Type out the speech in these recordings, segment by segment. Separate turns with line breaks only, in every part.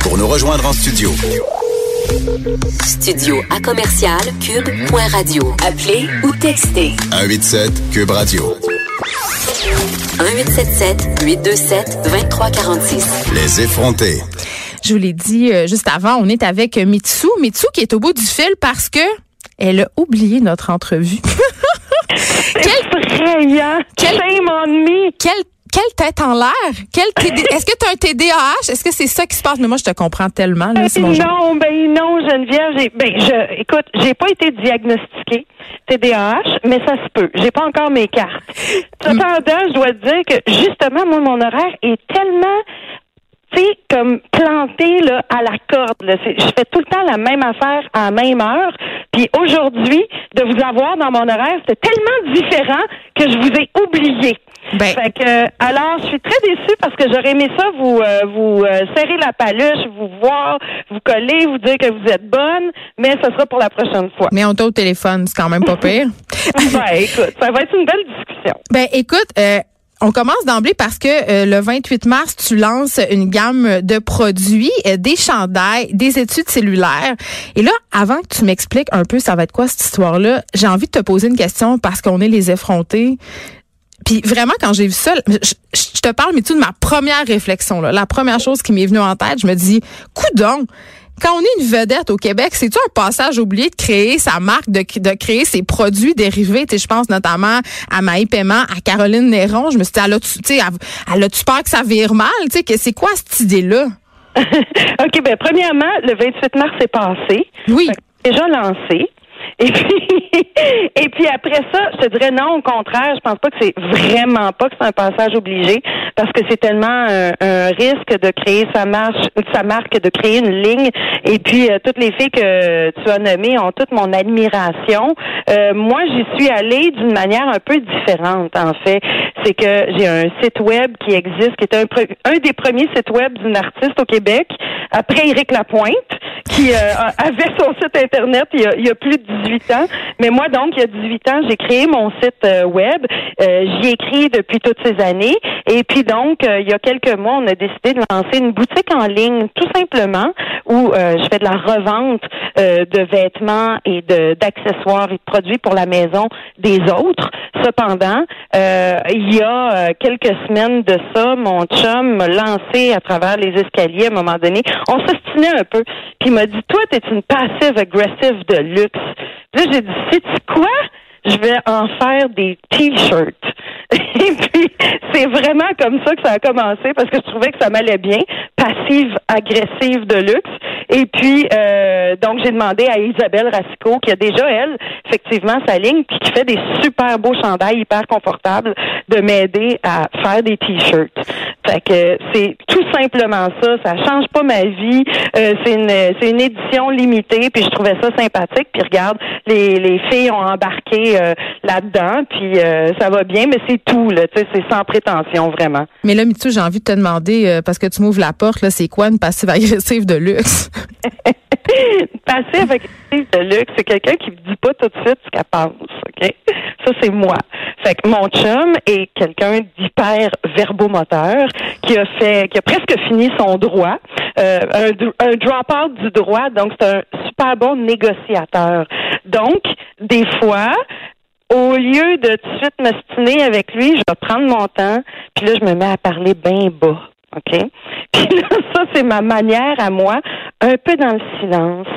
Pour nous rejoindre en studio.
Studio à commercial cube.radio. Appelez ou textez
187 Cube Radio.
1877 827 2346.
Les effrontés.
Je vous l'ai dit euh, juste avant, on est avec Mitsu. Mitsu qui est au bout du fil parce que elle a oublié notre entrevue.
Quel!
Quel-
Shame on me!
Quelle quelle tête en l'air? Quel TD Est-ce que tu as un TDAH? Est-ce que c'est ça qui se passe? Mais moi, je te comprends tellement. Là, genre.
non, ben non, Geneviève. Ben, je, écoute, j'ai pas été diagnostiquée TDAH, mais ça se peut. J'ai pas encore mes cartes. Cependant, je dois te dire que justement, moi, mon horaire est tellement comme planté là, à la corde. Là. Je fais tout le temps la même affaire à la même heure. Puis aujourd'hui, de vous avoir dans mon horaire, c'était tellement différent que je vous ai oublié.
Ben-
Fait que, alors, je suis très déçue parce que j'aurais aimé ça vous euh, vous euh, serrer la paluche, vous voir, vous coller, vous dire que vous êtes bonne, mais ce sera pour la prochaine fois.
Mais on t'a au téléphone, c'est quand même pas pire.
ben, écoute, ça va être une belle discussion.
Ben écoute, euh, on commence d'emblée parce que euh, le 28 mars, tu lances une gamme de produits, euh, des chandails, des études cellulaires. Et là, avant que tu m'expliques un peu ça va être quoi cette histoire-là, j'ai envie de te poser une question parce qu'on est les effrontés. Puis vraiment, quand j'ai vu ça, je, je te parle, mais tout de ma première réflexion. Là, la première chose qui m'est venue en tête, je me dis, coudon, quand on est une vedette au Québec, c'est-tu un passage oublié de créer sa marque, de, de créer ses produits dérivés? Je pense notamment à Maï Paiement, à Caroline Néron. Je me suis dit, elle a-tu, tu sais, elle, elle peur que ça vire mal? Tu sais, que c'est quoi cette idée-là?
OK, ben premièrement, le 28 mars est passé.
Oui.
Déjà lancé. Et puis, et puis après ça, je te dirais non, au contraire, je pense pas que c'est vraiment pas que c'est un passage obligé, parce que c'est tellement un, risque de créer sa marche, sa marque, de créer une ligne. Et puis euh, toutes les filles que tu as nommées ont toute mon admiration. Euh, moi, j'y suis allée d'une manière un peu différente, en fait. C'est que j'ai un site web qui existe, qui est un, un des premiers sites web d'une artiste au Québec, après Éric Lapointe, qui euh, avait son site internet il y, a, il y a plus de 18 ans. Mais moi, donc, il y a 18 ans, j'ai créé mon site euh, web. Euh, J'y écris depuis toutes ces années. Et puis donc, euh, il y a quelques mois, on a décidé de lancer une boutique en ligne, tout simplement, où euh, je fais de la revente de vêtements et d'accessoires et de produits pour la maison des autres. Cependant, il y a quelques semaines de ça, mon chum m'a lancé à travers les escaliers à un moment donné. On s'ostinait un peu. M'a dit, toi, t'es une passive agressive de luxe. Puis là, j'ai dit, sais-tu quoi? Je vais en faire des t-shirts. Et puis, c'est vraiment comme ça que ça a commencé parce que je trouvais que ça m'allait bien. Passive, agressive de luxe. Et puis, euh, donc, j'ai demandé à Isabelle Racicot, qui a déjà, elle, effectivement, sa ligne, puis qui fait des super beaux chandails hyper confortables, de m'aider à faire des t-shirts. Fait que c'est tout simplement ça. Ça change pas ma vie. Euh, c'est une, c'est une édition limitée, puis je trouvais ça sympathique. Puis regarde, les, les filles ont embarqué euh, là-dedans, puis euh, ça va bien, mais c'est tout, là. Tu sais, c'est sans prétention, vraiment.
Mais là, Mitsu, j'ai envie de te demander, euh, parce que tu m'ouvres la porte, là, c'est quoi une passive agressive de luxe?
Passive agressive de luxe, c'est quelqu'un qui ne dit pas tout de suite ce qu'elle pense, OK? Ça, c'est moi. Fait que mon chum est quelqu'un d'hyper verbomoteur qui a fait, qui a presque fini son droit, euh, un, un drop-out du droit, donc c'est un super bon négociateur. Donc, des fois, au lieu de tout de suite m'ostiner avec lui, je vais prendre mon temps, puis là, je me mets à parler bien bas. OK? Puis là, ça, c'est ma manière à moi, un peu dans le silence,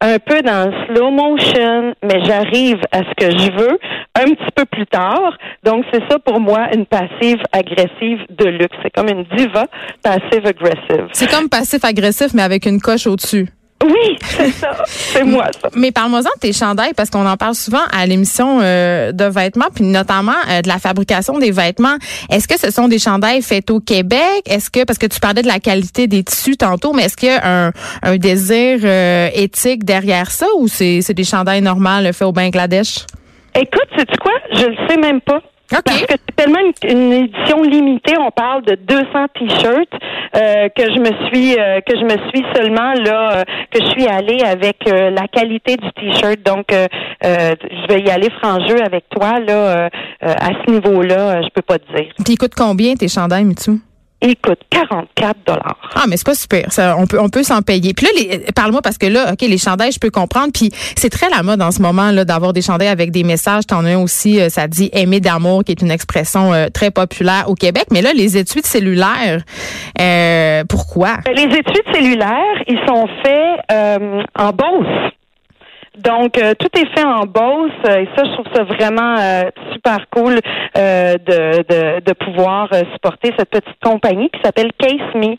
un peu dans le slow motion, mais j'arrive à ce que je veux un petit peu plus tard. Donc, c'est ça pour moi, une passive agressive de luxe. C'est comme une diva passive agressive.
C'est comme passif agressif, mais avec une coche au-dessus.
Oui, c'est ça. C'est moi, ça.
Mais parle-moi-en de tes chandails, parce qu'on en parle souvent à l'émission euh, de vêtements, puis notamment euh, de la fabrication des vêtements. Est-ce que ce sont des chandails faits au Québec? Est-ce que, parce que tu parlais de la qualité des tissus tantôt, mais est-ce qu'il y a un, un désir euh, éthique derrière ça ou c'est c'est des chandails normaux faits au Bangladesh?
Écoute, sais-tu quoi? Je le sais même pas.
OK.
Parce que c'est tellement une, une édition limitée, on parle de 200 t-shirts euh, que je me suis euh, que je me suis seulement là euh, que je suis allée avec euh, la qualité du t-shirt. Donc euh, euh, je vais y aller franc jeu avec toi là à ce niveau-là, je peux pas te dire.
Puis ils coûtent combien tes chandails, Mitsu?
Il coûte 44 dollars.
Ah, mais c'est pas super. Ça, on peut, on peut s'en payer. Puis là, les, parle-moi parce que là, ok, les chandails, je peux comprendre. Puis c'est très la mode en ce moment là d'avoir des chandails avec des messages. T'en as un aussi, euh, ça dit aimer d'amour, qui est une expression euh, très populaire au Québec. Mais là, les études cellulaires, euh, pourquoi?
Ben, Les études cellulaires, ils sont faits en Beauce. Donc, euh, tout est fait en Beauce euh, et ça, je trouve ça vraiment euh, super cool de, de, de, pouvoir supporter cette petite compagnie qui s'appelle Case Me,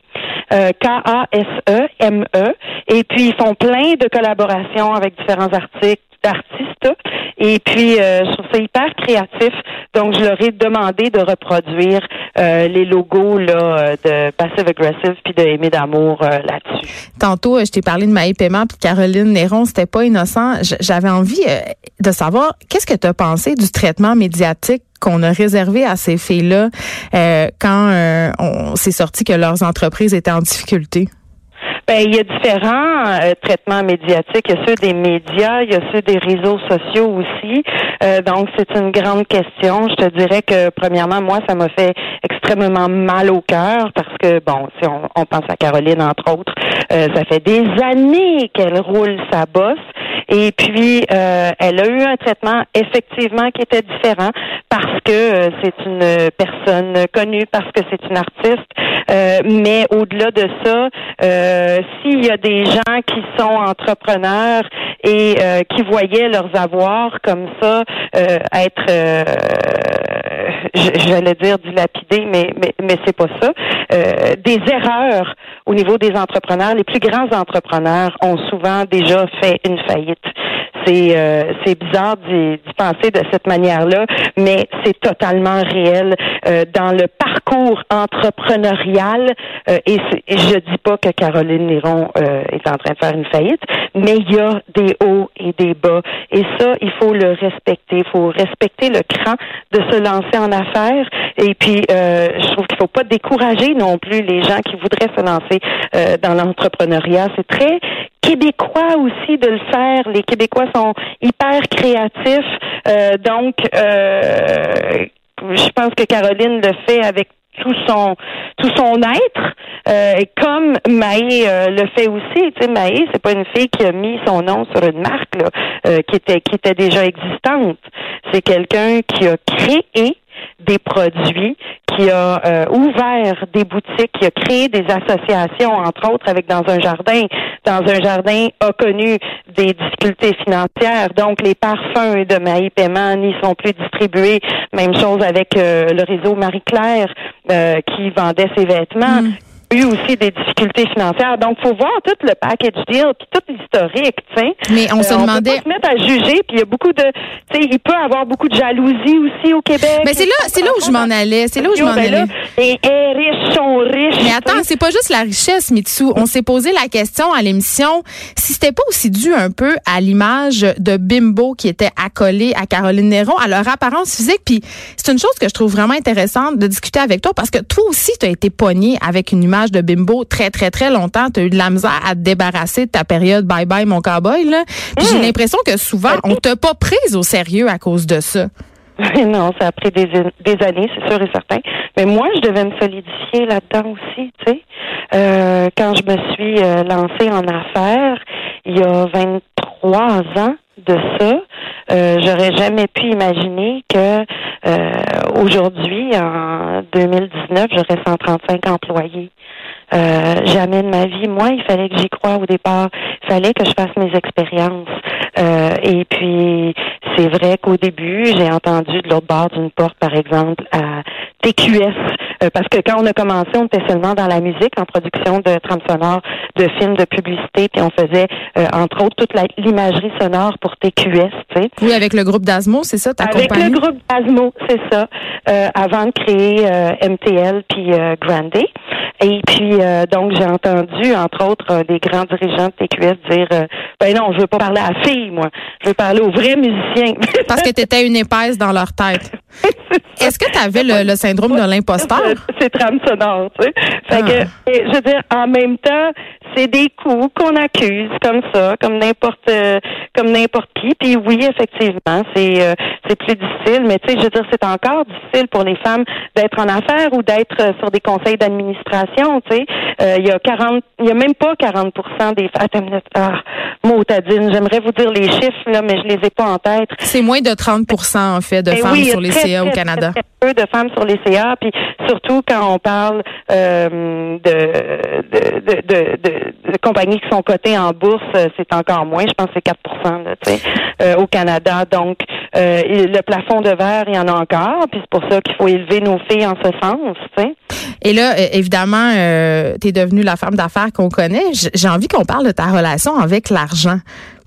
K-A-S-E-M-E. Et puis, ils font plein de collaborations avec différents articles d'artistes. Et puis, je trouve ça hyper créatif. Donc, je leur ai demandé de reproduire les logos là, de Passive Aggressive puis de Aimer d'amour là-dessus.
Tantôt, je t'ai parlé de Maï Paiement puis Caroline Néron. C'était pas innocent j'avais envie euh, de savoir qu'est-ce que tu as pensé du traitement médiatique qu'on a réservé à ces filles-là euh, quand euh, on s'est sorti que leurs entreprises étaient en difficulté?
Ben, il y a différents traitements médiatiques. Il y a ceux des médias, il y a ceux des réseaux sociaux aussi. donc, c'est une grande question. Je te dirais que, premièrement, moi, ça m'a fait extrêmement mal au cœur parce que, bon, si on, on pense à Caroline, entre autres, ça fait des années qu'elle roule sa bosse. Et puis, euh, elle a eu un traitement effectivement qui était différent parce que euh, c'est une personne connue, parce que c'est une artiste. Euh, mais au-delà de ça, s'il y a des gens qui sont entrepreneurs et qui voyaient leurs avoirs comme ça être j'allais dire dilapidés, mais mais, mais c'est pas ça. des erreurs au niveau des entrepreneurs. Les plus grands entrepreneurs ont souvent déjà fait une faillite. C'est euh, c'est bizarre d'y penser de cette manière-là, mais c'est totalement réel euh, dans le parcours entrepreneurial. Euh, et, et, je dis pas que Caroline Néron est en train de faire une faillite, mais il y a des hauts et des bas. Et ça, il faut le respecter. Il faut respecter le cran de se lancer en affaires. Et puis, je trouve qu'il faut pas décourager non plus les gens qui voudraient se lancer dans l'entrepreneuriat. C'est très québécois aussi de le faire. Les Québécois sont hyper créatifs. Euh, donc, euh, je pense que Caroline le fait avec tout son tout son être euh, comme Maë le fait aussi tu sais Maë c'est pas une fille qui a mis son nom sur une marque là, qui était qui était déjà existante c'est quelqu'un qui a créé des produits, qui a euh, ouvert des boutiques, qui a créé des associations, entre autres avec dans un jardin. Dans un jardin a connu des difficultés financières, donc les parfums de Maï Paiement n'y sont plus distribués. Même chose avec euh, le réseau Marie-Claire euh, qui vendait ses vêtements. Mm eu aussi des difficultés financières. Donc, faut voir tout le package deal puis tout l'historique, tu sais.
Mais on se euh, demandait.
On peut pas se mettre à juger, puis il y a beaucoup de, tu sais, il peut avoir beaucoup de jalousie aussi au Québec.
Mais c'est là, c'est là où je m'en allais. C'est là où je m'en allais.
Et les riches sont riches.
Mais attends, c'est pas juste la richesse, Mitsu. On s'est posé la question à l'émission si c'était pas aussi dû un peu à l'image de Bimbo qui était accolée à Caroline Néron, à leur apparence physique. Puis c'est une chose que je trouve vraiment intéressante de discuter avec toi parce que toi aussi, tu as été pogné avec une image de bimbo très, très, très longtemps. Tu as eu de la misère à te débarrasser de ta période bye bye, mon cowboy. Là. j'ai hmm. l'impression que souvent, on t'a pas prise au sérieux à cause de ça.
non, ça a pris des, des années, c'est sûr et certain. Mais moi, je devais me solidifier là-dedans aussi, tu sais. Euh, quand je me suis euh, lancée en affaires, il y a 23 ans de ça, euh, j'aurais jamais pu imaginer que euh, aujourd'hui, en 2019, j'aurais 135 employés. Euh, jamais de ma vie. Moi, il fallait que j'y croie au départ. Il fallait que je fasse mes expériences. Euh, et puis, c'est vrai qu'au début, j'ai entendu de l'autre bord d'une porte, par exemple, à TQS, euh, parce que quand on a commencé, on était seulement dans la musique, en production de trames sonores, de films, de publicité, puis on faisait, euh, entre autres, toute l'imagerie sonore pour TQS.
Oui, avec le groupe d'Asmo, c'est ça, ta
Avec le groupe d'Asmo, c'est ça, avant de créer MTL puis Grande. Et puis, donc, j'ai entendu, entre autres, des grands dirigeants de TQS dire, ben non, je veux pas parler à la fille, moi. Je veux parler aux vrais musiciens.
Parce que tu étais une épaisse dans leur tête. Est-ce que tu avais le, syndrome de l'imposteur?
C'est trame sonore, tu sais. Fait que, ah. je veux dire, en même temps, c'est des coups qu'on accuse comme ça, comme n'importe euh, comme n'importe qui. Puis oui, effectivement, c'est euh, c'est plus difficile, mais tu sais, je veux dire, c'est encore difficile pour les femmes d'être en affaires ou d'être euh, sur des conseils d'administration. Tu sais, il y a 40, il y a même pas 40% des femmes. Ah, motadine, j'aimerais vous dire les chiffres là, mais je les ai pas en tête.
C'est moins de 30% en fait de femmes sur les CA au Canada.
Très, peu de femmes sur les CA, puis surtout quand on parle euh, de, de, de, de, compagnies qui sont cotées en bourse, c'est encore moins. Je pense que c'est 4% euh, au Canada. Donc, euh, le plafond de verre, il y en a encore, puis c'est pour ça qu'il faut élever nos filles en ce sens.
Et là, évidemment, euh, tu es devenue la femme d'affaires qu'on connaît. J'ai envie qu'on parle de ta relation avec l'argent.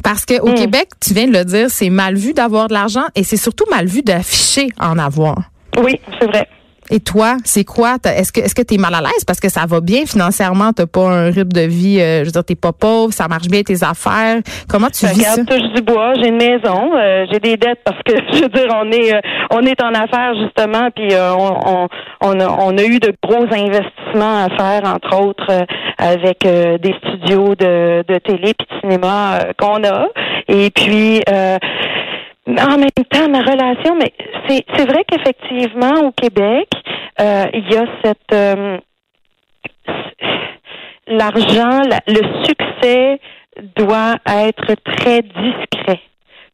Parce qu'au au hmm. Québec, tu viens de le dire, c'est mal vu d'avoir de l'argent et c'est surtout mal vu d'afficher en avoir.
Oui, c'est vrai.
Et toi, c'est quoi? Est-ce que est-ce que tu es mal à l'aise? Parce que ça va bien financièrement? T'as pas un rythme de vie, euh, je veux dire, t'es pas pauvre, ça marche bien tes affaires. Comment tu vis
regarde,
ça?
touche du bois, j'ai une maison, euh, j'ai des dettes parce que je veux dire, on est euh, on est en affaires justement, puis on, on, a, on a eu de gros investissements à faire, entre autres avec des studios de, de télé puis de cinéma qu'on a. Et puis en même temps, ma relation, mais c'est, c'est vrai qu'effectivement, au Québec, euh, il y a cette euh, l'argent, le succès doit être très discret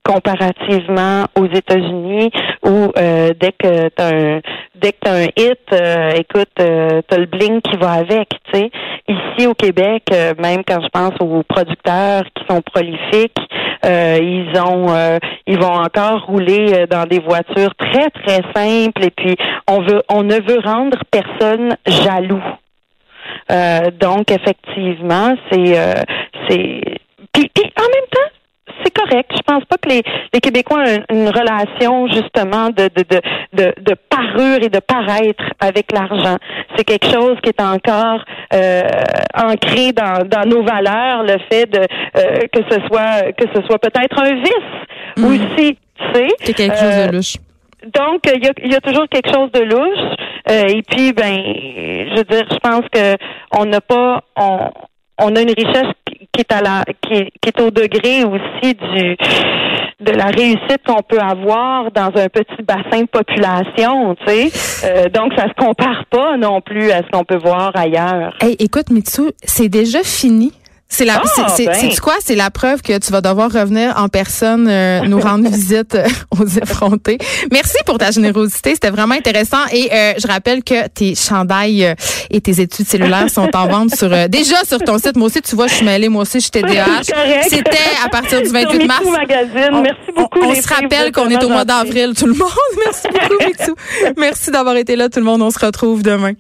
comparativement aux États-Unis où euh, dès que t'as un dès que t'as un hit, euh, écoute, euh, t'as le bling qui va avec, tu sais. Ici au Québec, même quand je pense aux producteurs qui sont prolifiques, ils ont ils vont encore rouler dans des voitures très très simples et puis on veut on ne veut rendre personne jaloux. donc effectivement, c'est c'est puis, puis en même temps c'est correct. Je pense pas que les, les Québécois ont une, relation justement de, de, de, de, de parure et de paraître avec l'argent. C'est quelque chose qui est encore euh, ancré dans, dans nos valeurs, le fait de euh, que ce soit que ce soit peut-être un vice mm. aussi. Tu sais,
c'est quelque chose de euh, louche.
Donc, il y a, y a, toujours quelque chose de louche. et puis, ben, je veux dire, je pense que on n'a pas, on, on a une richesse qui est à la qui qui est au degré aussi du de la réussite qu'on peut avoir dans un petit bassin de population, tu sais. Euh, donc ça se compare pas non plus à ce qu'on peut voir ailleurs.
Hey, écoute Mitsu, c'est déjà fini c'est la, ah, c'est, ben. quoi? C'est la preuve que tu vas devoir revenir en personne euh, nous rendre visite euh, aux effrontés. Merci pour ta générosité. C'était vraiment intéressant. Et euh, je rappelle que tes chandails et tes études cellulaires sont en vente sur déjà sur ton site. Moi aussi, tu vois, je suis mêlée. Moi aussi, je suis TDAH. C'était à partir du 28 mars.
Magazine. Merci beaucoup.
On, se rappelle qu'on est au mois d'avril, tout le monde. Merci beaucoup, Merci d'avoir été là, tout le monde. On se retrouve demain.